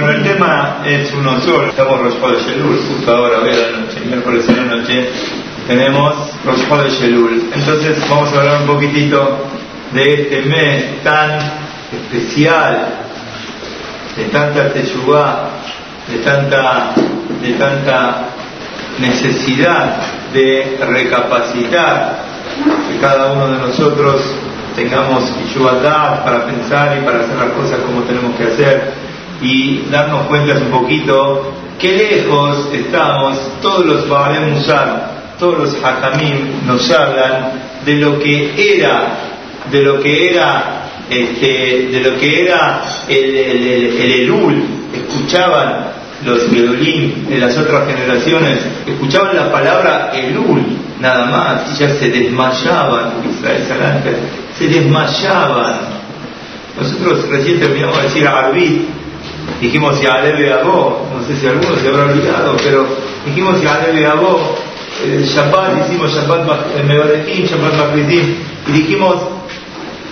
Bueno, el tema es uno solo. Estamos Rosh de Yelul, justo ahora, hoy a la noche, miércoles a la noche, tenemos Rosh de Yelul. Entonces vamos a hablar un poquitito de este mes tan especial, de tanta teshuvah, de tanta, de tanta necesidad de recapacitar que cada uno de nosotros tengamos igualdad para pensar y para hacer las cosas como tenemos que hacer y darnos cuenta un poquito qué lejos estamos, todos los Baalem Musar, todos los Hakamim nos hablan de lo que era, de lo que era, este, de lo que era el, el, Elul, escuchaban los Gedolim de las otras generaciones, escuchaban la palabra Elul, nada más, y ya se desmayaban, se desmayaban. Nosotros recién terminamos de decir Arbit, Dijimos Yalebe Abó, no sé si alguno se habrá olvidado, pero dijimos Yalebe Abó, el Shabbat, hicimos Shabbat Mevarekim, Shabbat Makritim, y dijimos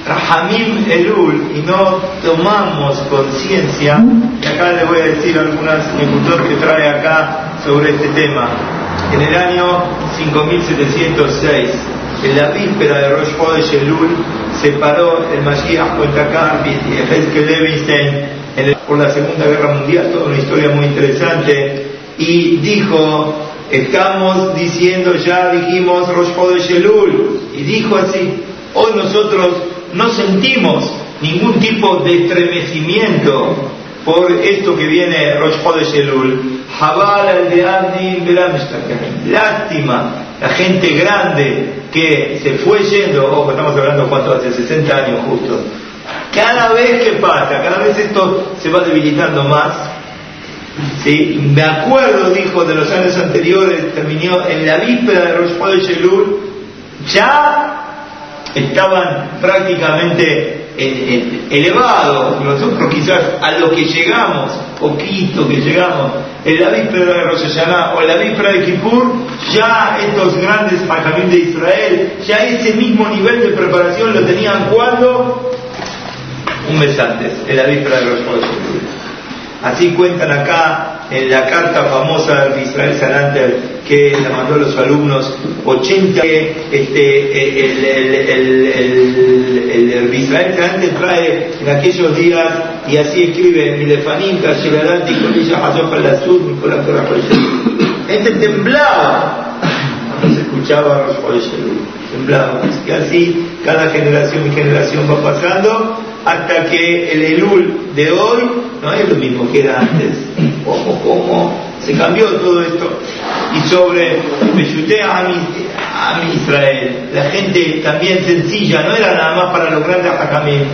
Rahamim Elul, y no tomamos conciencia, y acá les voy a decir algunas cultor que trae acá sobre este tema. En el año 5706, en la víspera de Rosh Chodesh Elul, se paró el Mashiach Cuentacán y Ezequiel Levinstein por la Segunda Guerra Mundial, toda una historia muy interesante, y dijo, estamos diciendo ya, dijimos Rosh de Shelul, y dijo así, hoy nosotros no sentimos ningún tipo de estremecimiento por esto que viene Rosh de Shelul. Lástima, la gente grande que se fue yendo, ojo, estamos hablando cuánto hace 60 años justo, cada vez que pasa, cada vez esto se va debilitando más. ¿sí? Me acuerdo, dijo, de los años anteriores, terminó en la víspera de Rosh de Shelul, ya estaban prácticamente elevados. Nosotros quizás a lo que llegamos, poquito que llegamos, en la víspera de Rosh o en la víspera de Kippur, ya estos grandes Majamín de Israel, ya ese mismo nivel de preparación lo tenían cuando un mes antes, en la víspera de los Así cuentan acá en la carta famosa de Israel Sananter que le mandó a los alumnos 80 este, el, el, el, el Israel Sananter trae en aquellos días y así escribe la Este temblaba cuando se escuchaba Rosh temblaba. Y así cada generación y generación va pasando hasta que el Elul de hoy no es lo mismo que era antes. Ojo, cómo se cambió todo esto. Y sobre Meshuteh a Israel, la gente también sencilla, no era nada más para los grandes Hakamim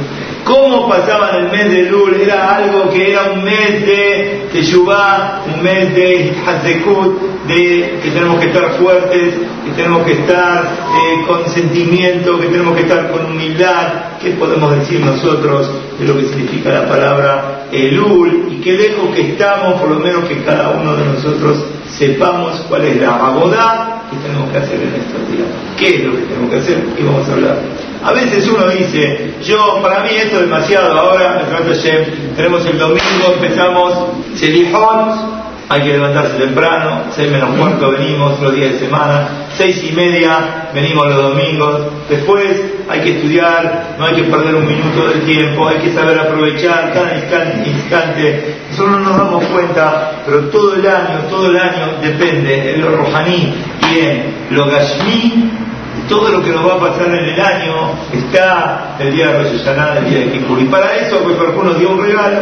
¿Cómo pasaban el mes de Lul? Era algo que era un mes de Teshuvah, un mes de Hazekut, de que tenemos que estar fuertes, que tenemos que estar eh, con sentimiento, que tenemos que estar con humildad. ¿Qué podemos decir nosotros de lo que significa la palabra Elul? Y qué lejos que estamos, por lo menos que cada uno de nosotros sepamos cuál es la abodá que tenemos que hacer en estos días. ¿Qué es lo que tenemos que hacer? Y vamos a hablar. A veces uno dice, yo, para mí esto es demasiado, ahora, tenemos el domingo, empezamos Selifón, hay que levantarse temprano, seis menos cuarto venimos los días de semana, seis y media venimos los domingos, después hay que estudiar, no hay que perder un minuto del tiempo, hay que saber aprovechar cada instante, instante. Nosotros no nos damos cuenta, pero todo el año, todo el año depende en lo rojaní y en lo gashmi todo lo que nos va a pasar en el año está el día de Rosh el día de Kippur. Y para eso, pues nos dio un regalo.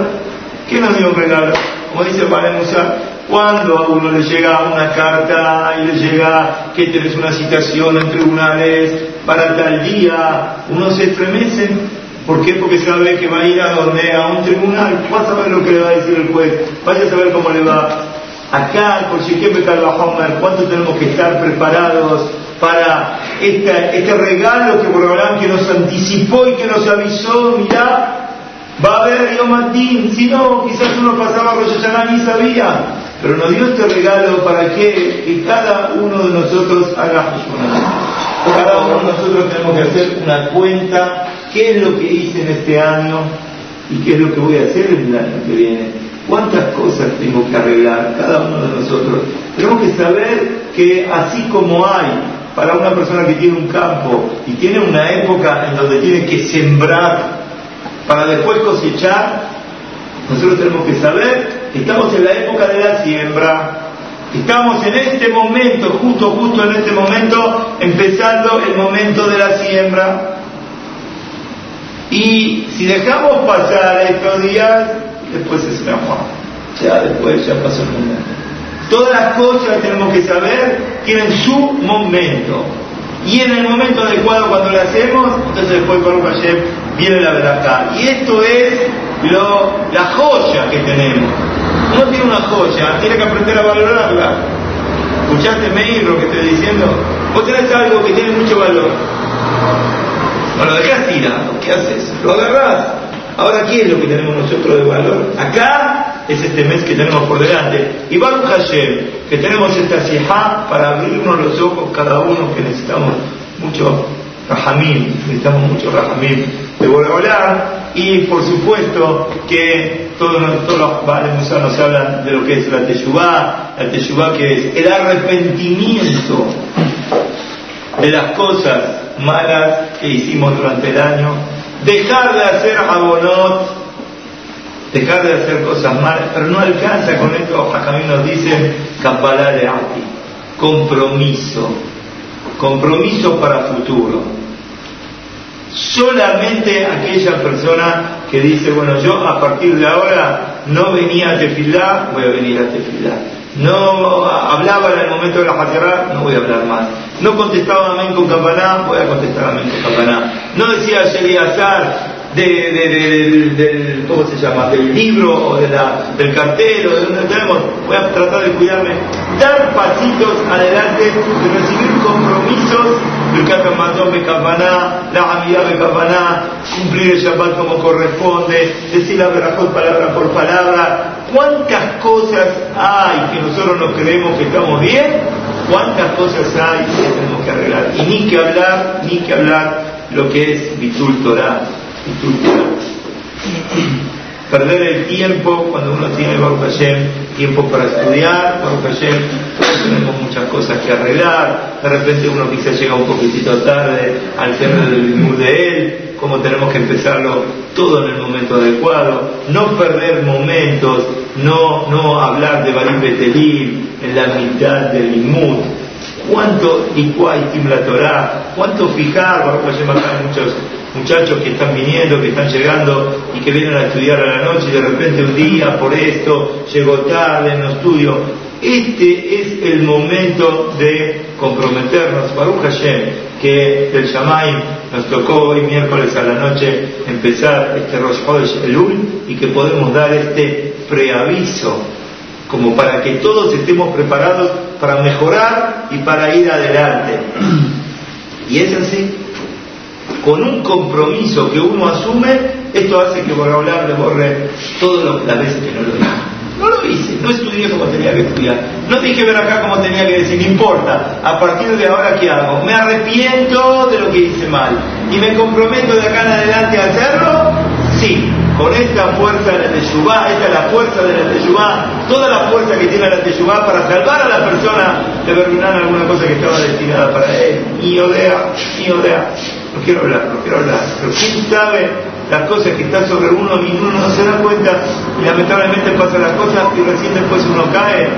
¿Qué nos dio un regalo? Como dice Padre Musa, cuando a uno le llega una carta y le llega que tenés una citación en tribunales para tal día, uno se estremece. ¿Por qué? Porque sabe que va a ir a donde, a un tribunal, va a saber lo que le va a decir el juez, vaya a saber cómo le va. Acá, por si Homer, ¿cuánto tenemos que estar preparados para este regalo que por que nos anticipó y que nos avisó, mirá, va a haber Yom si no, quizás uno pasaba Rosh Hashanah ni sabía, pero nos dio este regalo para que, cada uno de nosotros haga Cada uno de nosotros tenemos que hacer una cuenta, qué es lo que hice en este año y qué es lo que voy a hacer en el año que viene. ¿Cuántas tengo que arreglar, cada uno de nosotros. Tenemos que saber que así como hay para una persona que tiene un campo y tiene una época en donde tiene que sembrar para después cosechar, nosotros tenemos que saber que estamos en la época de la siembra. Estamos en este momento, justo, justo en este momento, empezando el momento de la siembra. Y si dejamos pasar estos días, después es una Ya después ya pasó el momento. Todas las cosas tenemos que saber tienen su momento. Y en el momento adecuado cuando lo hacemos, entonces después por ayer viene la verdad. Y esto es lo, la joya que tenemos. Uno tiene una joya, tiene que aprender a valorarla. ¿Escuchaste, Meir, lo que estoy diciendo? Vos tenés algo que tiene mucho valor. No lo dejas tirado, ¿qué haces? Lo agarrás. Ahora, ¿qué es lo que tenemos nosotros de valor? Acá es este mes que tenemos por delante. Y Baruch Hashem, que tenemos esta sijá para abrirnos los ojos cada uno que necesitamos mucho Rahamim, necesitamos mucho Rahamim de volar y por supuesto que todos, los padres nos hablan de lo que es la Teshuvah, la Teshuvah que es el arrepentimiento de las cosas malas que hicimos durante el año, dejar de hacer abonot, dejar de hacer cosas malas, pero no alcanza con esto, Jacamín nos dice, Kabbalah de Ati, compromiso, compromiso para futuro solamente aquella persona que dice, bueno, yo a partir de ahora no venía a tefilá, voy a venir a tefilá. No hablaba en el momento de la Hajará, no voy a hablar más. No contestaba amén con campaná, voy a contestar amén con campaná. No decía Azar de, de, del, ¿cómo se llama? del libro o de la, del cartel o de donde tenemos, voy a tratar de cuidarme, dar pasitos adelante, de recibir compromisos, Catamatón de Campaná, la Amidad de Campaná, cumplir el Shabbat como corresponde, decir la verdad palabra por palabra, cuántas cosas hay que nosotros no creemos que estamos bien, cuántas cosas hay que tenemos que arreglar, y ni que hablar, ni que hablar lo que es Bitul Torah Perder el tiempo cuando uno tiene Baruch Hashem, tiempo para estudiar, Baruch Hashem, tenemos muchas cosas que arreglar, de repente uno quizá llega un poquitito tarde al cierre del mismo de él, como tenemos que empezarlo todo en el momento adecuado, no perder momentos, no, no hablar de Barim Betelim en la mitad del Limud, cuánto y la Torah, cuánto fijar, Baruch Hashem acá muchos muchachos que están viniendo, que están llegando y que vienen a estudiar a la noche y de repente un día por esto llegó tarde, no estudio. Este es el momento de comprometernos. Baruch Hashem, que del Shamay nos tocó hoy miércoles a la noche empezar este Rosh Chodesh Elul y que podemos dar este preaviso como para que todos estemos preparados para mejorar y para ir adelante. Y es así con un compromiso que uno asume, esto hace que por hablar le borre todas las veces que no lo hice. No lo hice, no estudié como tenía que estudiar, no dije ver acá como tenía que decir, no importa, a partir de ahora ¿qué hago? Me arrepiento de lo que hice mal y me comprometo de acá en adelante a hacerlo, sí, con esta fuerza de la Teshuvá, esta es la fuerza de la Teshuvá, toda la fuerza que tiene la Teshuvá para salvar a la persona de terminar alguna cosa que estaba destinada para él. Y odea, y odea no quiero hablar, no quiero hablar, pero quién sabe las cosas que están sobre uno y uno no se da cuenta y lamentablemente pasan las cosas y recién después uno cae.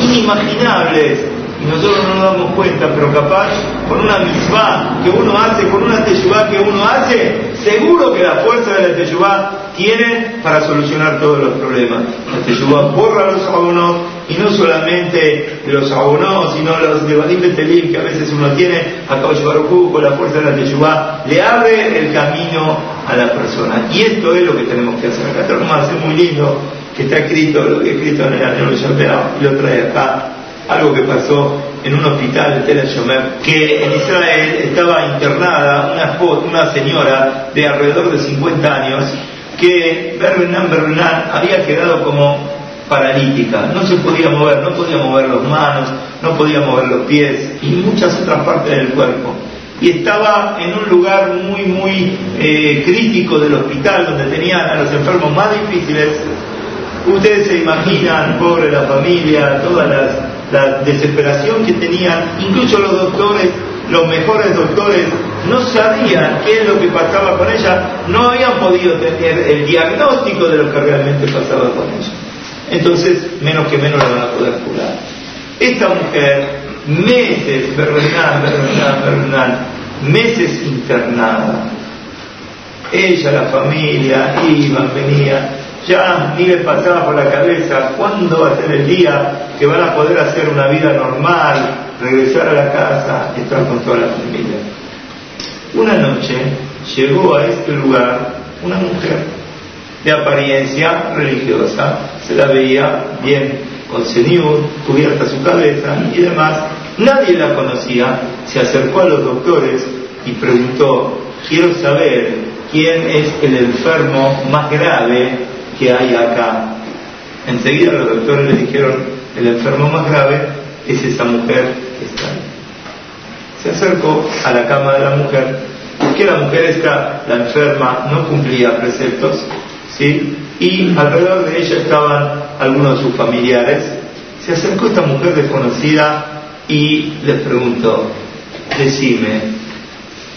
Inimaginables y nosotros no nos damos cuenta, pero capaz con una misma que uno hace, con una teyubá que uno hace, seguro que la fuerza de la teyubá tiene para solucionar todos los problemas. La teyubá borra los abonos y no solamente los abonos, sino los de Badim Betelim que a veces uno tiene, a Barujú con la fuerza de la teyubá, le abre el camino a la persona. Y esto es lo que tenemos que hacer. Acá tenemos es muy lindo que está escrito, lo que he escrito en el año y lo trae acá algo que pasó en un hospital de Tel Shomer, que en Israel estaba internada una, una señora de alrededor de 50 años que Berbenan Berbenan había quedado como paralítica, no se podía mover, no podía mover las manos, no podía mover los pies y muchas otras partes del cuerpo. Y estaba en un lugar muy, muy eh, crítico del hospital, donde tenían a los enfermos más difíciles, Ustedes se imaginan, pobre la familia, toda la desesperación que tenían, incluso los doctores, los mejores doctores, no sabían qué es lo que pasaba con ella, no habían podido tener el diagnóstico de lo que realmente pasaba con ella. Entonces, menos que menos la van a poder curar. Esta mujer, meses, Bernal, Bernal, Bernal, meses internada. Ella, la familia, iban, venían, ya ni les pasaba por la cabeza cuándo va a ser el día que van a poder hacer una vida normal, regresar a la casa, estar con toda la familia. Una noche llegó a este lugar una mujer de apariencia religiosa, se la veía bien con señor, cubierta su cabeza y demás. Nadie la conocía, se acercó a los doctores y preguntó, quiero saber quién es el enfermo más grave que hay acá. Enseguida los doctores le dijeron, el enfermo más grave es esa mujer que está ahí. Se acercó a la cama de la mujer, porque la mujer está, la enferma, no cumplía preceptos, ¿sí? y alrededor de ella estaban algunos de sus familiares. Se acercó esta mujer desconocida y les preguntó, decime,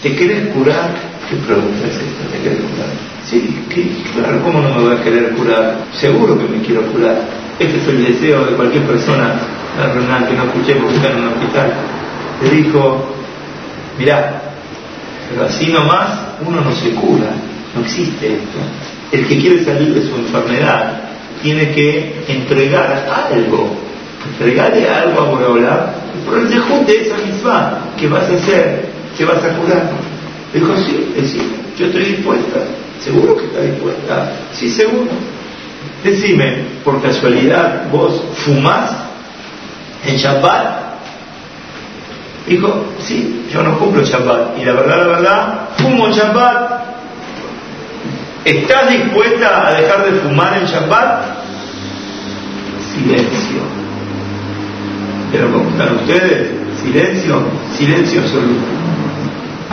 ¿te querés curar? ¿Qué pregunta es esta? ¿Te querés curar? Sí, claro, ¿cómo no me voy a querer curar? Seguro que me quiero curar. Este es el deseo de cualquier persona renal que no escuchemos está en un hospital. Le dijo, mirá, pero así nomás uno no se cura, no existe esto. El que quiere salir de su enfermedad tiene que entregar algo, entregarle algo a Boreola, por el de esa misma que vas a hacer, que vas a curar. Dijo, sí, decir, yo estoy dispuesta. ¿Seguro que está dispuesta? Sí, seguro. Decime, por casualidad, vos fumás en Shabbat. Dijo, sí, yo no cumplo Shabbat. Y la verdad, la verdad, fumo Shabbat. ¿Estás dispuesta a dejar de fumar en Shabbat? Silencio. ¿Pero cómo están ustedes? Silencio, silencio absoluto.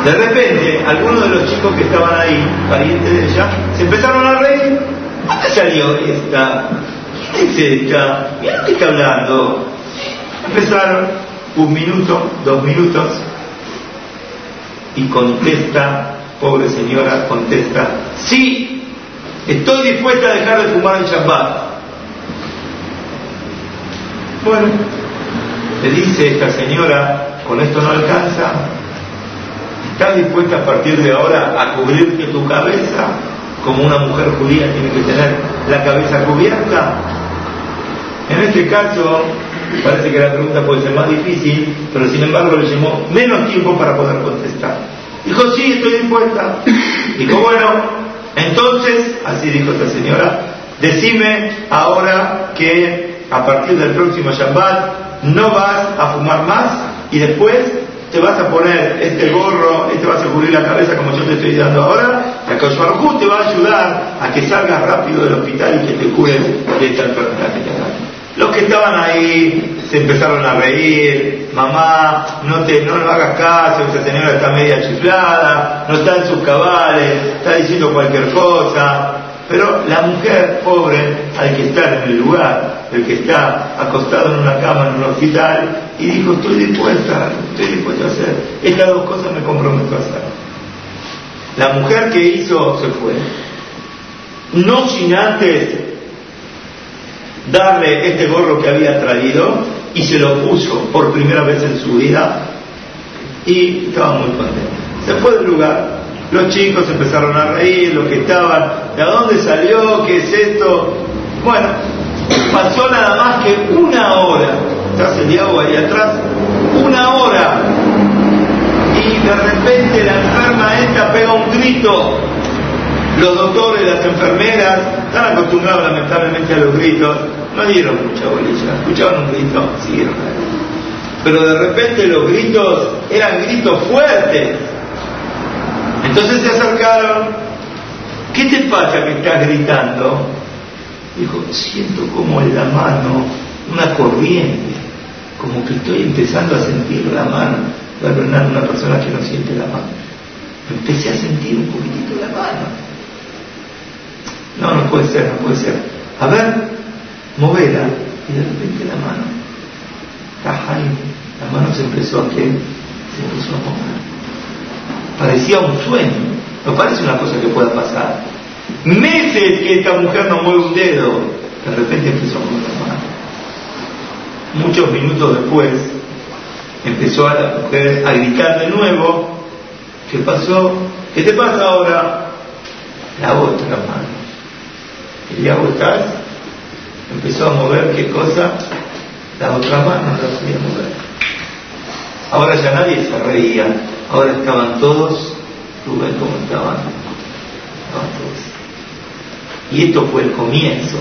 De repente, algunos de los chicos que estaban ahí, parientes de ella, se empezaron a reír. ¿Dónde salió esta? ¿Quién es esta? Mira qué está hablando. Empezaron un minuto, dos minutos, y contesta, pobre señora, contesta, sí, estoy dispuesta a dejar de fumar en Shabbat. Bueno, le dice esta señora, con esto no alcanza, ¿Estás dispuesta a partir de ahora a cubrirte tu cabeza como una mujer judía tiene que tener la cabeza cubierta? En este caso, parece que la pregunta puede ser más difícil, pero sin embargo le llevó menos tiempo para poder contestar. Dijo, sí, estoy dispuesta. Dijo, bueno, entonces, así dijo esta señora, decime ahora que a partir del próximo Shabbat no vas a fumar más y después te vas a poner este gorro, te vas a cubrir la cabeza como yo te estoy dando ahora, la Baruj te va a ayudar a que salgas rápido del hospital y que te cures de esta enfermedad que te Los que estaban ahí se empezaron a reír, mamá, no te no hagas caso, esa señora está media chiflada, no está en sus cabales, está diciendo cualquier cosa, pero la mujer pobre hay que estar en el lugar, el que está acostado en una cama en un hospital, y dijo, estoy dispuesta, estoy dispuesta a hacer. Estas dos cosas me comprometo a hacer. La mujer que hizo se fue. No sin antes darle este gorro que había traído y se lo puso por primera vez en su vida y estaba muy contenta. Se fue del lugar, los chicos empezaron a reír, los que estaban, ¿de dónde salió? ¿Qué es esto? Bueno, pasó nada más que una hora, estás el diablo ahí atrás, una hora, y de repente la enferma esta pega un grito. Los doctores, las enfermeras, están acostumbrados lamentablemente a los gritos, no dieron mucha bolilla, escuchaban un grito, siguieron. Pero de repente los gritos eran gritos fuertes, entonces se acercaron, ¿qué te pasa que estás gritando? Dijo, siento como en la mano una corriente, como que estoy empezando a sentir la mano. Bernardo, una persona que no siente la mano. Empecé a sentir un poquitito la mano. No, no puede ser, no puede ser. A ver, movela, y de repente la mano, la mano se empezó a que se empezó a mover. Parecía un sueño, no parece una cosa que pueda pasar. Meses que esta mujer no mueve un dedo, de repente empezó a mover la mano. Muchos minutos después, empezó a la mujer a gritar de nuevo, ¿qué pasó? ¿Qué te pasa ahora? La otra mano. ¿Y ya estás? Empezó a mover qué cosa? La otra mano no la podía mover. Ahora ya nadie se reía, ahora estaban todos, Rubén, como estaban? Estaban todos. Y esto fue el comienzo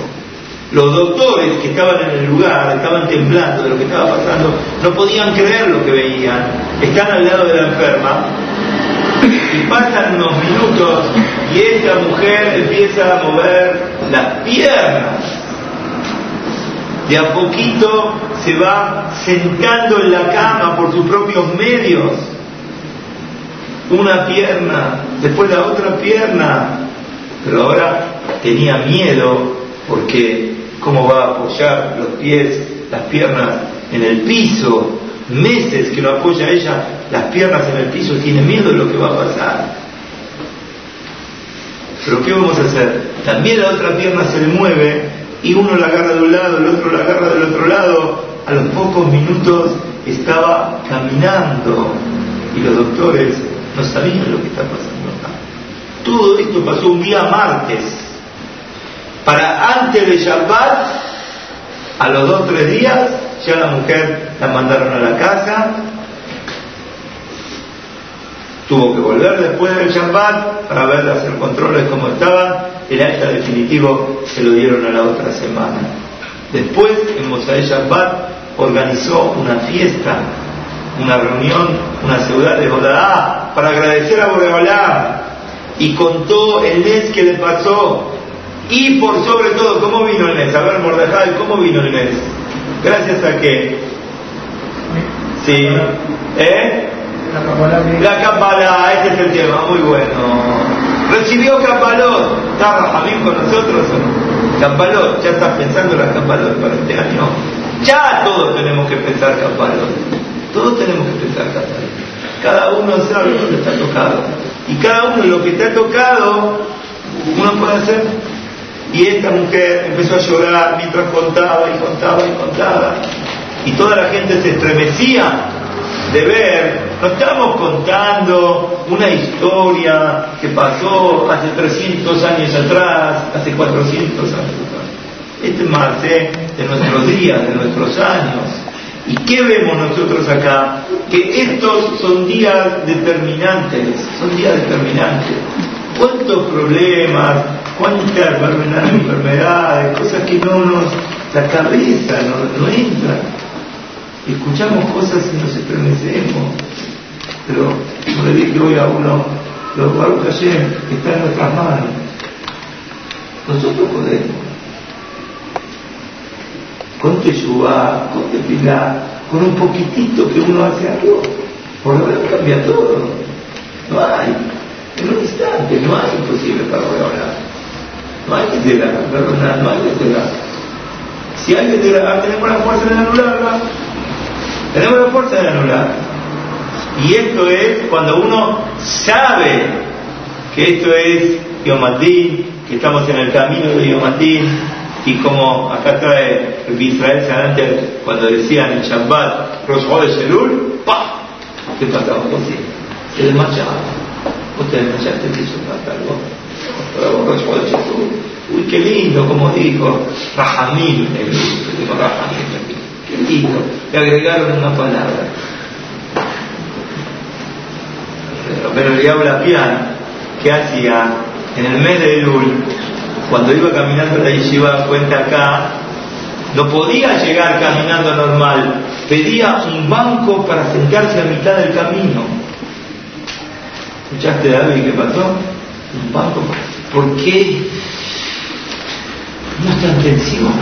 los doctores que estaban en el lugar estaban temblando de lo que estaba pasando, no podían creer lo que veían. Están al lado de la enferma y pasan unos minutos y esta mujer empieza a mover las piernas. De a poquito se va sentando en la cama por sus propios medios. Una pierna, después la otra pierna. Pero ahora tenía miedo porque cómo va a apoyar los pies, las piernas en el piso, meses que lo apoya ella, las piernas en el piso, tiene miedo de lo que va a pasar. Pero ¿qué vamos a hacer? También la otra pierna se le mueve y uno la agarra de un lado, el otro la agarra del otro lado. A los pocos minutos estaba caminando y los doctores no sabían lo que está pasando acá. Todo esto pasó un día martes para antes de Shabbat, a los dos o tres días, ya la mujer la mandaron a la casa, tuvo que volver después del Shabbat para ver, hacer controles como estaban, el acta definitivo se lo dieron a la otra semana. Después, en Mosaé Shabbat, organizó una fiesta, una reunión, una ciudad de Bodaá, para agradecer a Boreolá y contó el mes que le pasó y por sobre todo, ¿cómo vino el mes? A ver, Mordejai, ¿cómo vino el mes? Gracias a qué? Sí. ¿Eh? La Kabbalah, ese es el tema, muy bueno. Recibió Kabbalot. ¿Está Rajamín con nosotros o? ¿ya estás pensando en la Kabbalot para este año? Ya todos tenemos que pensar Kabbalot. Todos tenemos que pensar Kabbalot. Cada uno sabe que está tocado. Y cada uno lo que está tocado, uno puede hacer y esta mujer empezó a llorar mientras contaba y contaba y contaba. Y toda la gente se estremecía de ver, no estamos contando una historia que pasó hace 300 años atrás, hace 400 años atrás. Este es más de nuestros días, de nuestros años. ¿Y qué vemos nosotros acá? Que estos son días determinantes, son días determinantes. ¿Cuántos problemas, cuántas enfermedades, cosas que no nos, la cabeza no, no entra. Escuchamos cosas y nos estremecemos. Pero como le dije hoy a uno, los Baruch Hashem está en nuestras manos. Nosotros podemos. Con Teshuvah, con Tefilá, con un poquitito que uno hace algo, por lo menos cambia todo. No hay. En un instante, no hay imposible para hablar. No hay que tirar, perdonar, no hay que tirar. Si hay que tirar, tenemos la fuerza de anularla. Tenemos la fuerza de anular. Y esto es cuando uno sabe que esto es Yomatín, que estamos en el camino de Yomatín, y como acá trae Israel Sanante cuando decían en Shabbat, Rosh Elul, ¡pa! ¿Qué pasaba? Pues se desmayaba. Usted desmayaste, que Shabbat algo Uy, qué lindo, como dijo Rajamil, Rajamil, qué lindo, le agregaron una palabra. Pero le habla piano, ¿qué hacía? En el mes de Elul, cuando iba caminando la yeshiva cuenta acá, no podía llegar caminando normal, pedía un banco para sentarse a mitad del camino. ¿Escuchaste, David, qué pasó? Un banco ¿Por qué no tensión?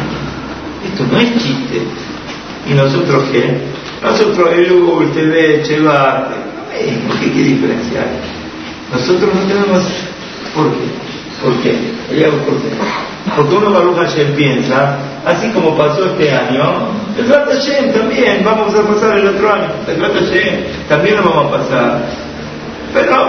Esto no es chiste. ¿Y nosotros qué? Nosotros el TV, Chevarte, no ¿qué, qué diferencia hay? Nosotros no tenemos... ¿Por qué? ¿Por qué? ¿Por qué? Porque uno Baruch Hashem piensa, así como pasó este año, el Hashem también, vamos a pasar el otro año, el Hashem también lo vamos a pasar. Pero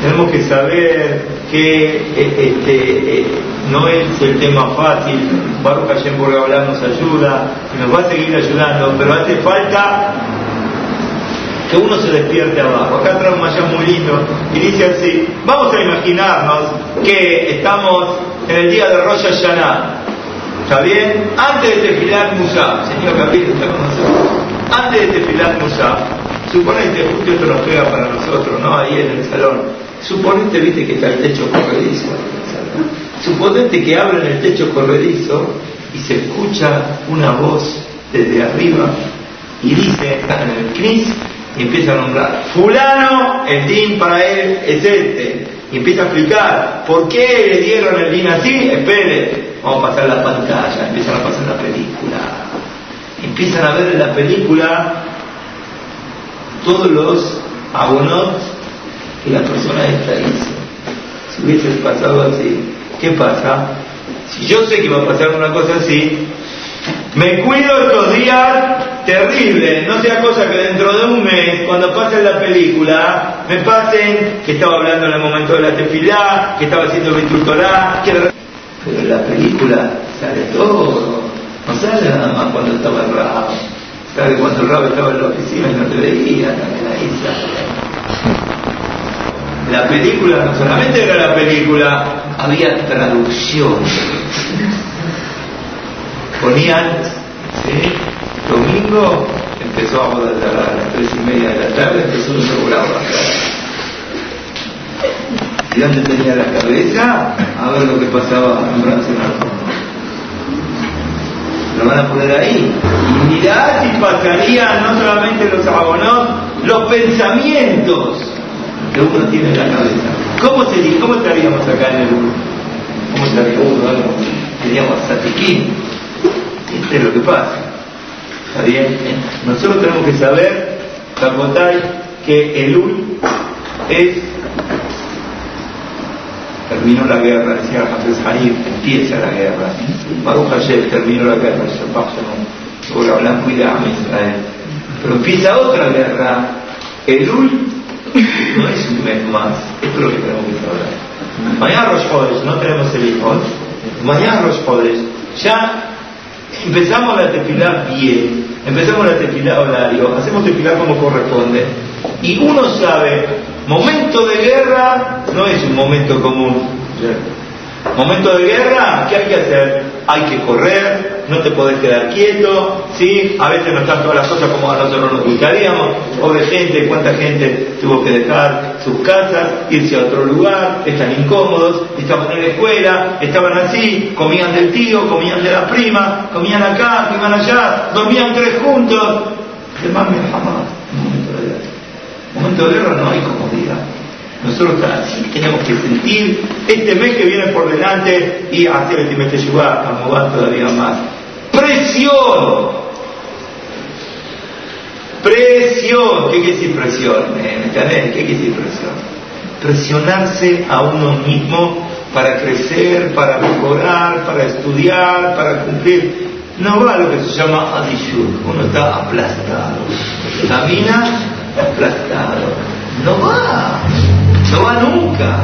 tenemos que saber que eh, este, eh, no es el tema fácil, Baruch Hashem por hablar nos ayuda, nos va a seguir ayudando, pero hace falta que uno se despierte abajo. Acá trae un mayá muy lindo. Y dice así, vamos a imaginarnos que estamos en el día de Rosh Hashanah, ¿está bien? Antes de desfilar Musa, señor Capito está con nosotros, antes de desfilar Musa, suponete, justo esto nos pega para nosotros, ¿no? Ahí en el salón, suponete, viste que está el techo corredizo, suponete que abren el techo corredizo y se escucha una voz desde arriba y dice, en el Cris, y empieza a nombrar, fulano, el din para él es este, y empieza a explicar, ¿por qué le dieron el din así? Espere, vamos a pasar la pantalla, empiezan a pasar la película, empiezan a ver en la película todos los abonos que la persona esta hizo. Si hubiese pasado así, ¿qué pasa? Si yo sé que va a pasar una cosa así, me cuido estos días terribles, no sea cosa que dentro de un mes, cuando pase la película, me pasen que estaba hablando en el momento de la tefilá, que estaba haciendo mi tutorá, pero en la película sale todo, no sale nada más cuando estaba el rabo, sale cuando el rabo estaba en la oficina y no te veía, también ahí sale. La película no solamente era la película, había traducción ponían, ¿sí? Domingo empezó a, a las tres y media de la tarde, empezó un programa. ¿Y dónde tenía la cabeza? A ver lo que pasaba en Francia. Lo van a poner ahí. Y mirá si pasarían no solamente los abonos, los pensamientos que uno tiene en la cabeza. ¿Cómo, sería, cómo estaríamos acá en el grupo? ¿Cómo estaríamos? Seríamos satiquín es lo que pasa. ¿Está? Nosotros tenemos que saber, Capotay, que el UL es. Terminó la guerra, decía Harim, empieza la guerra. Baruch Hashem terminó la guerra, ahora blanco y de Israel. Pero empieza otra guerra. El UL no es un mes más, esto es lo que tenemos que saber. Mañana Rosh no tenemos el hijo. Mañana Rosh ya empezamos la tefilá bien, empezamos la tefilá horario, hacemos tefilá como corresponde, y uno sabe, momento de guerra no es un momento común. Momento de guerra, ¿qué hay que hacer? Hay que correr, no te podés quedar quieto, ¿sí? A veces no están todas las cosas como a nosotros nos gustaríamos. Pobre gente, cuánta gente tuvo que dejar sus casas, irse a otro lugar, están incómodos, estaban en la escuela, estaban así, comían del tío, comían de la prima, comían acá, iban allá, dormían tres juntos. jamás, momento de guerra. Momento de guerra no hay comodidad. Nosotros tenemos que sentir este mes que viene por delante y hacer de Yubá, a todavía más. Presión. Presión. ¿Qué quiere decir presión? ¿Me ¿Qué quiere decir presión? Presionarse a uno mismo para crecer, para mejorar, para estudiar, para cumplir. No va lo que se llama adishur. Uno está aplastado. Camina aplastado. No va. No va nunca.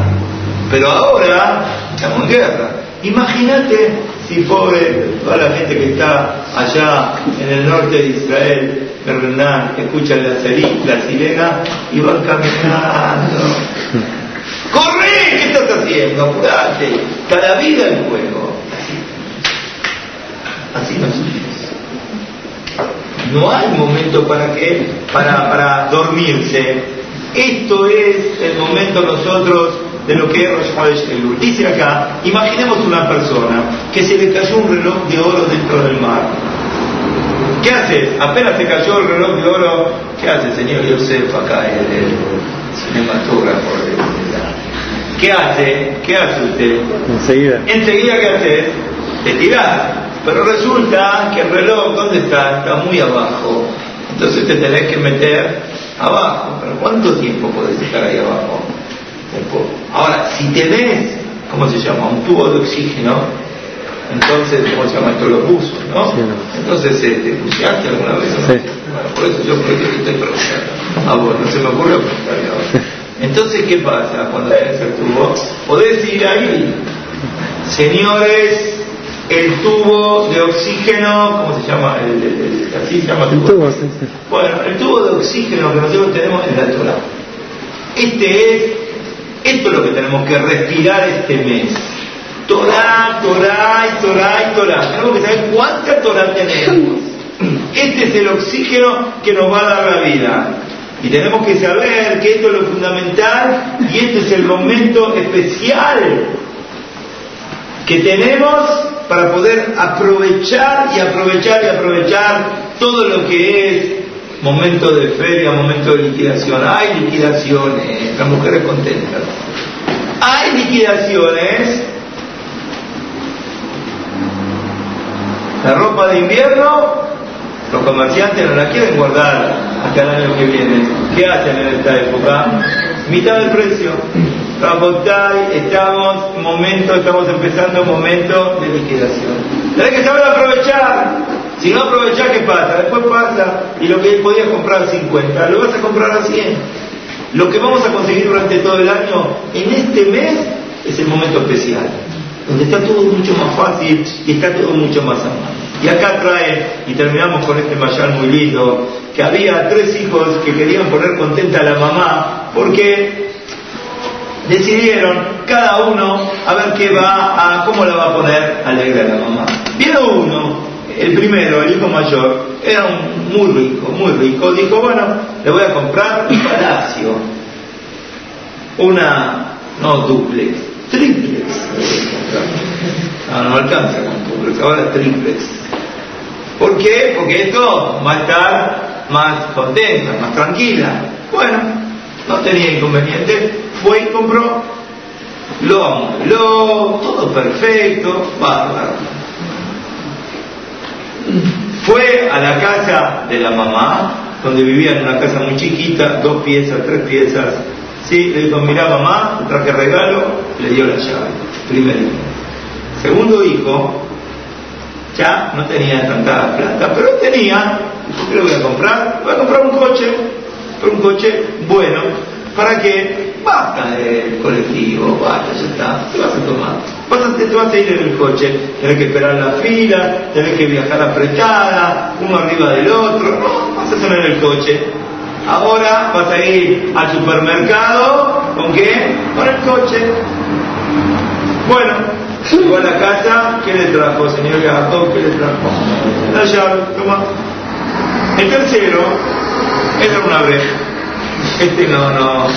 Pero ahora estamos en guerra. Imagínate si pobre toda la gente que está allá en el norte de Israel, Hernán, escuchan la, la sirena y van caminando. ¡Corre! ¿Qué estás haciendo? Apurate. Cada vida en juego. Así no es. No hay momento para que, para, para dormirse esto es el momento nosotros de lo que es Rosh Elul. Dice acá, imaginemos una persona que se le cayó un reloj de oro dentro del mar. ¿Qué hace? Apenas se cayó el reloj de oro, ¿qué hace señor Yosef acá, el, el cinematógrafo? ¿Qué hace? ¿Qué hace usted? Enseguida. Enseguida, ¿qué hace? Te tirás. Pero resulta que el reloj, ¿dónde está? Está muy abajo. Entonces te tenés que meter abajo. Pero ¿cuánto tiempo puedes estar ahí abajo? Ahora, si te ves ¿cómo se llama? Un tubo de oxígeno. Entonces, ¿cómo se llama esto? Los buzos, ¿no? Entonces, ¿te este, pusiste alguna vez? Sí. Bueno, por eso yo creo que estoy preguntando. Ah, bueno, no se me ocurrió preguntarle ahora. Entonces, ¿qué pasa cuando tenés el tubo? Podés ir ahí, señores, el tubo de oxígeno, ¿cómo se llama? El, así se llama el tubo. Bueno, el tubo de oxígeno que nosotros tenemos en la Torah. Este es, esto es lo que tenemos que respirar este mes. Torah, Torah y Torah y Torah. Tenemos que saber cuánta Torah tenemos. Este es el oxígeno que nos va a dar la vida. Y tenemos que saber que esto es lo fundamental y este es el momento especial que tenemos para poder aprovechar y aprovechar y aprovechar todo lo que es momento de feria, momento de liquidación. Hay liquidaciones, las mujeres contentas. Hay liquidaciones. La ropa de invierno los comerciantes no la quieren guardar hasta el año que viene. ¿Qué hacen en esta época? Mitad del precio. Estamos momento, estamos empezando momento de liquidación. Tenés que saber aprovechar. Si no aprovechás, ¿qué pasa? Después pasa y lo que podías comprar a 50, lo vas a comprar a 100. Lo que vamos a conseguir durante todo el año, en este mes, es el momento especial, donde está todo mucho más fácil y está todo mucho más amable. Y acá trae, y terminamos con este mayal muy lindo, que había tres hijos que querían poner contenta a la mamá porque decidieron cada uno a ver qué va a, cómo la va a poner alegre a la mamá. Vieron uno, el primero, el hijo mayor, era un, muy rico, muy rico, dijo, bueno, le voy a comprar un palacio, una, no duplex, triplex. No, no alcanza con duplex, ahora triplex ¿Por qué? Porque esto va a estar más contenta, más tranquila. Bueno, no tenía inconveniente, fue y compró. Lo lo todo perfecto, bárbaro. Fue a la casa de la mamá, donde vivía en una casa muy chiquita, dos piezas, tres piezas. Sí, le dijo, mira mamá, traje regalo, le dio la llave. Primer hijo. Segundo hijo, ya no tenía tanta plata, pero tenía, ¿qué le voy a comprar? Voy a comprar un coche, pero un coche bueno, para que basta del colectivo, basta, ya está, te vas a tomar. Vas a, te vas a ir en el coche, tenés que esperar la fila, tenés que viajar apretada, uno arriba del otro, no, vas a estar en el coche. Ahora vas a ir al supermercado, ¿con qué? Con el coche. Bueno, Llegó a la casa, ¿qué le trajo, señor Jacob? ¿Qué le trajo? La llave, toma. El tercero era una abeja. Este no, no.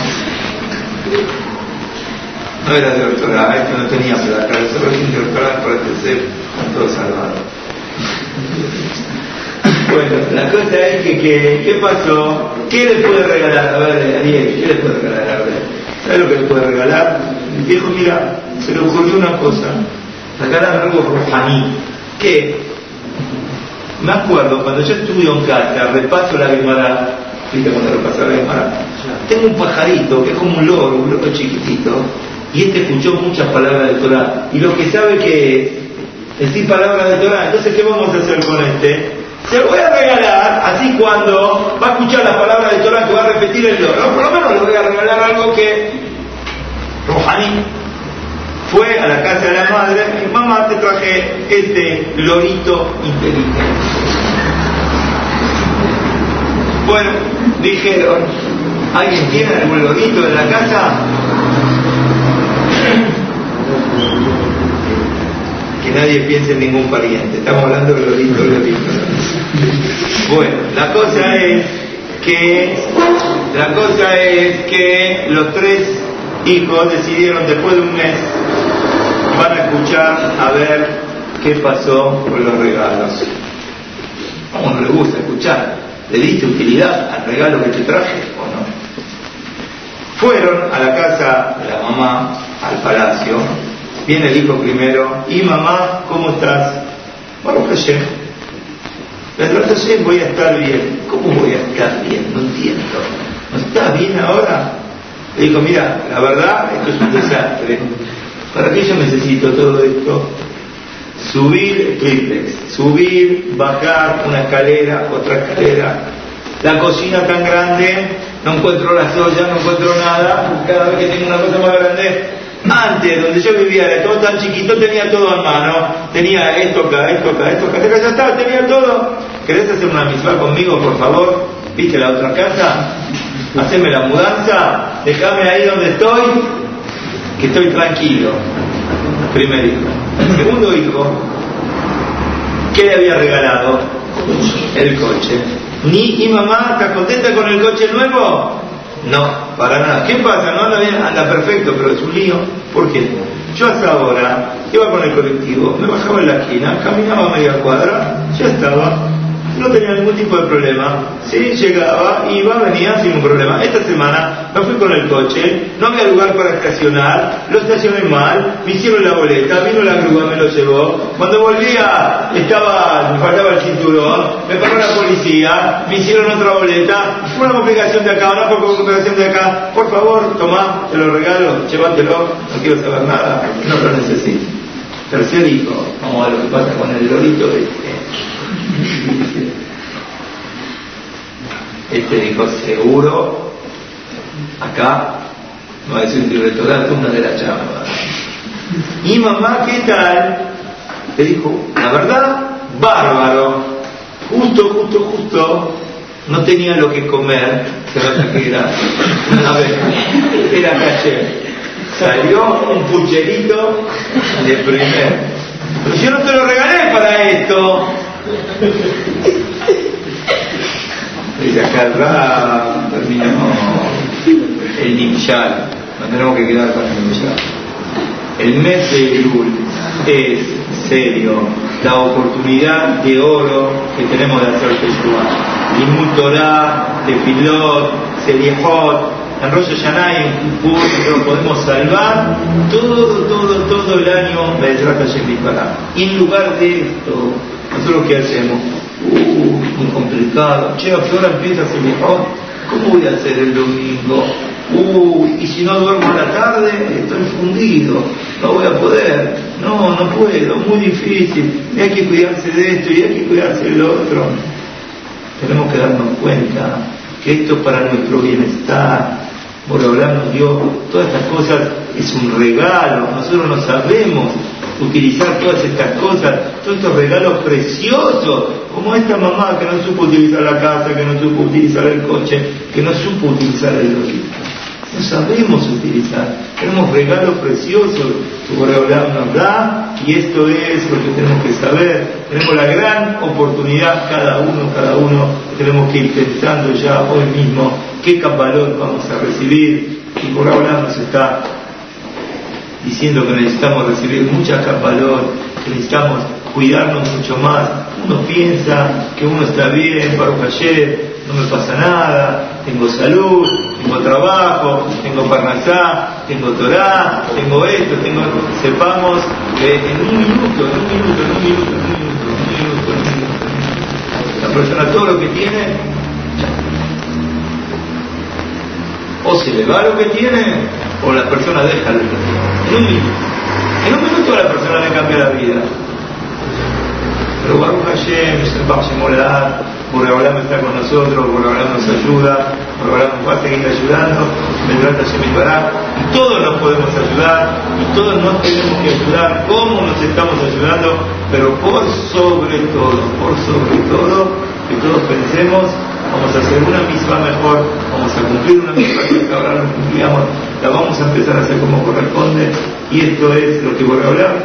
No era de doctorado, este no tenía plata, solo sin doctorado para el tercero, todo salvado. Bueno, la cosa es que, ¿qué pasó? ¿Qué le puede regalar? A ver, Ariel, ¿qué le puede regalar? A ver, ¿sabe lo que le puede regalar? El viejo, mira, se le ocurrió una cosa, sacar algo rojaní, que me acuerdo cuando yo estudio en casa, repaso la Gemara, ¿viste cuando repaso la Gemara? Tengo un pajarito que es como un loro, un loro chiquitito, y este escuchó muchas palabras de Torah, y lo que sabe que decir palabras de Torah, entonces ¿qué vamos a hacer con este? Se lo voy a regalar, así cuando va a escuchar las palabras de Torah que va a repetir el loro, por lo menos le voy a regalar algo que rojaní fue a la casa de la madre, y mamá te traje este lorito inteligente. Bueno, dijeron, ¿alguien tiene algún lorito en la casa? Que nadie piense en ningún pariente, estamos hablando de lorito, lorito. Bueno, la cosa es que la cosa es que los tres hijos decidieron después de un mes van a escuchar a ver qué pasó con los regalos. A uno le gusta escuchar. ¿Le diste utilidad al regalo que te traje o no? Fueron a la casa de la mamá, al palacio. Viene el hijo primero. ¿Y mamá, cómo estás? Bueno, Hashem. voy a estar bien. ¿Cómo voy a estar bien? No entiendo. ¿No estás bien ahora? Le dijo, mira, la verdad, esto es un desastre. ¿Para qué yo necesito todo esto? Subir triplex, subir, bajar una escalera, otra escalera. La cocina tan grande, no encuentro las ollas, no encuentro nada. Cada vez que tengo una cosa más grande, antes, donde yo vivía, era todo tan chiquito, tenía todo a mano. Tenía esto acá, esto acá, esto acá, ya está, tenía todo. ¿Querés hacer una misma conmigo, por favor? ¿Viste la otra casa? Haceme la mudanza, déjame ahí donde estoy, que estoy tranquilo. Primer hijo. Segundo hijo, ¿qué le había regalado? El coche. Ni mi mamá está contenta con el coche nuevo. No, para nada. ¿Qué pasa? No anda bien, anda perfecto, pero es un lío. ¿Por qué? Yo hasta ahora iba con el colectivo, me bajaba en la esquina, caminaba media cuadra, ya estaba no tenía ningún tipo de problema. Sí, llegaba, iba, venía sin un problema. Esta semana me fui con el coche, no había lugar para estacionar, lo estacioné mal, me hicieron la boleta, vino la grúa, me lo llevó. Cuando volvía, estaba, me faltaba el cinturón, me paró la policía, me hicieron otra boleta, una complicación de acá, una complicación de acá. Por favor, toma, te lo regalo, llévatelo, no quiero saber nada, no lo necesito. Tercer hijo, vamos a ver lo que pasa con el lorito este. Este dijo, seguro, acá, no decir un directorato, una de la chamba. Y mamá, ¿qué tal? Le dijo, la verdad, bárbaro. Justo, justo, justo, no tenía lo que comer, que era, a ver, era caché. Salió un pucherito de primer. Pero yo no te lo regalé para esto. Y acá terminamos el Nimshal. Nos tenemos que quedar con el Nimshal. El mes de Elul es serio la oportunidad de oro que tenemos de hacer Teshuvah. Limut Torah, Tefilot, Selichot, en Rosh Hashanah y en Kippur podemos salvar todo, todo, todo el año de Y en lugar de esto, nosotros qué hacemos? Uh, muy complicado. Che, ¿a qué hora empieza a ser mejor? ¿Cómo voy a hacer el domingo? Uh, y si no duermo a la tarde, estoy fundido, no voy a poder, no, no puedo, muy difícil, y hay que cuidarse de esto y hay que cuidarse del otro. Tenemos que darnos cuenta que esto es para nuestro bienestar, por hablarnos Dios, todas estas cosas es un regalo, nosotros no sabemos utilizar todas estas cosas, todos estos regalos preciosos, como esta mamá que no supo utilizar la casa, que no supo utilizar el coche, que no supo utilizar el lógico. No sabemos utilizar, tenemos regalos preciosos que Boreolam nos da y esto es lo que tenemos que saber. Tenemos la gran oportunidad, cada uno, cada uno, tenemos que ir pensando ya hoy mismo qué valor vamos a recibir. Y Boreolam nos está diciendo que necesitamos recibir mucha valor, que necesitamos cuidarnos mucho más. Uno piensa que uno está bien, para ayer, no me pasa nada, tengo salud, tengo trabajo, tengo parnasá, tengo Torah, tengo esto, tengo sepamos que en un minuto, en un minuto, en un minuto, en un minuto, en un minuto, en un minuto, la persona todo lo que tiene o se le va lo que tiene o la persona deja lo que tiene. En un minuto. La persona le cambia la vida. Pero Baruch Hashem, Molar, Boreolam está con nosotros, Boreolam nos ayuda, Boreolam nos va a seguir ayudando, Vendrá Hashem Bará, y todos nos podemos ayudar, y todos nos tenemos que ayudar, como nos estamos ayudando, pero por sobre todo, por sobre todo, que todos pensemos vamos a hacer una misma mejor, vamos a cumplir una misma que ahora no cumplíamos, la vamos a empezar a hacer como corresponde, y esto es lo que voy a hablar,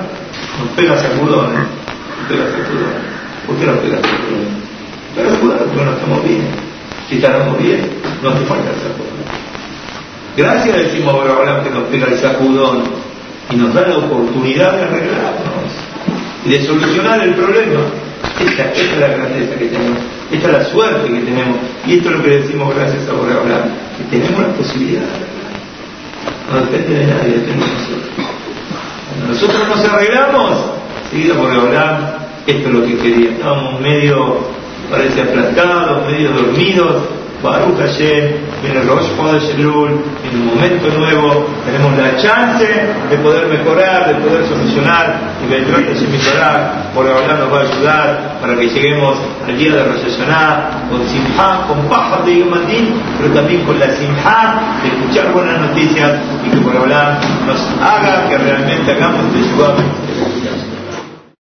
nos pega sacudón, ¿eh? nos pega sacudón. ¿Por qué nos pega sacudón? Sacudón porque no estamos bien. Si estamos bien, no hace falta el sacudón. Gracias decimos ahora que nos pega el sacudón y nos da la oportunidad de arreglarnos y de solucionar el problema. Esta, es la grandeza que tenemos. Esta es la suerte que tenemos. Y esto es lo que decimos gracias a Boreolam, que tenemos la posibilidad. No depende de nadie, depende de nosotros. Cuando nosotros nos arreglamos, seguida Boreolam, esto es lo que quería. Estábamos medio, parece aplastados, medio dormidos, Baruch Hashem, en el Rosh Chodesh Elul, en un momento nuevo, tenemos la chance de poder mejorar, de poder solucionar, y Betrot Hashem Torah, por ahora nos va a ayudar para que lleguemos al día de Rosh Hashanah con Simha, con paja de Yomadín, pero también con la Simha de escuchar buenas noticias y que por ahora nos haga que realmente hagamos de su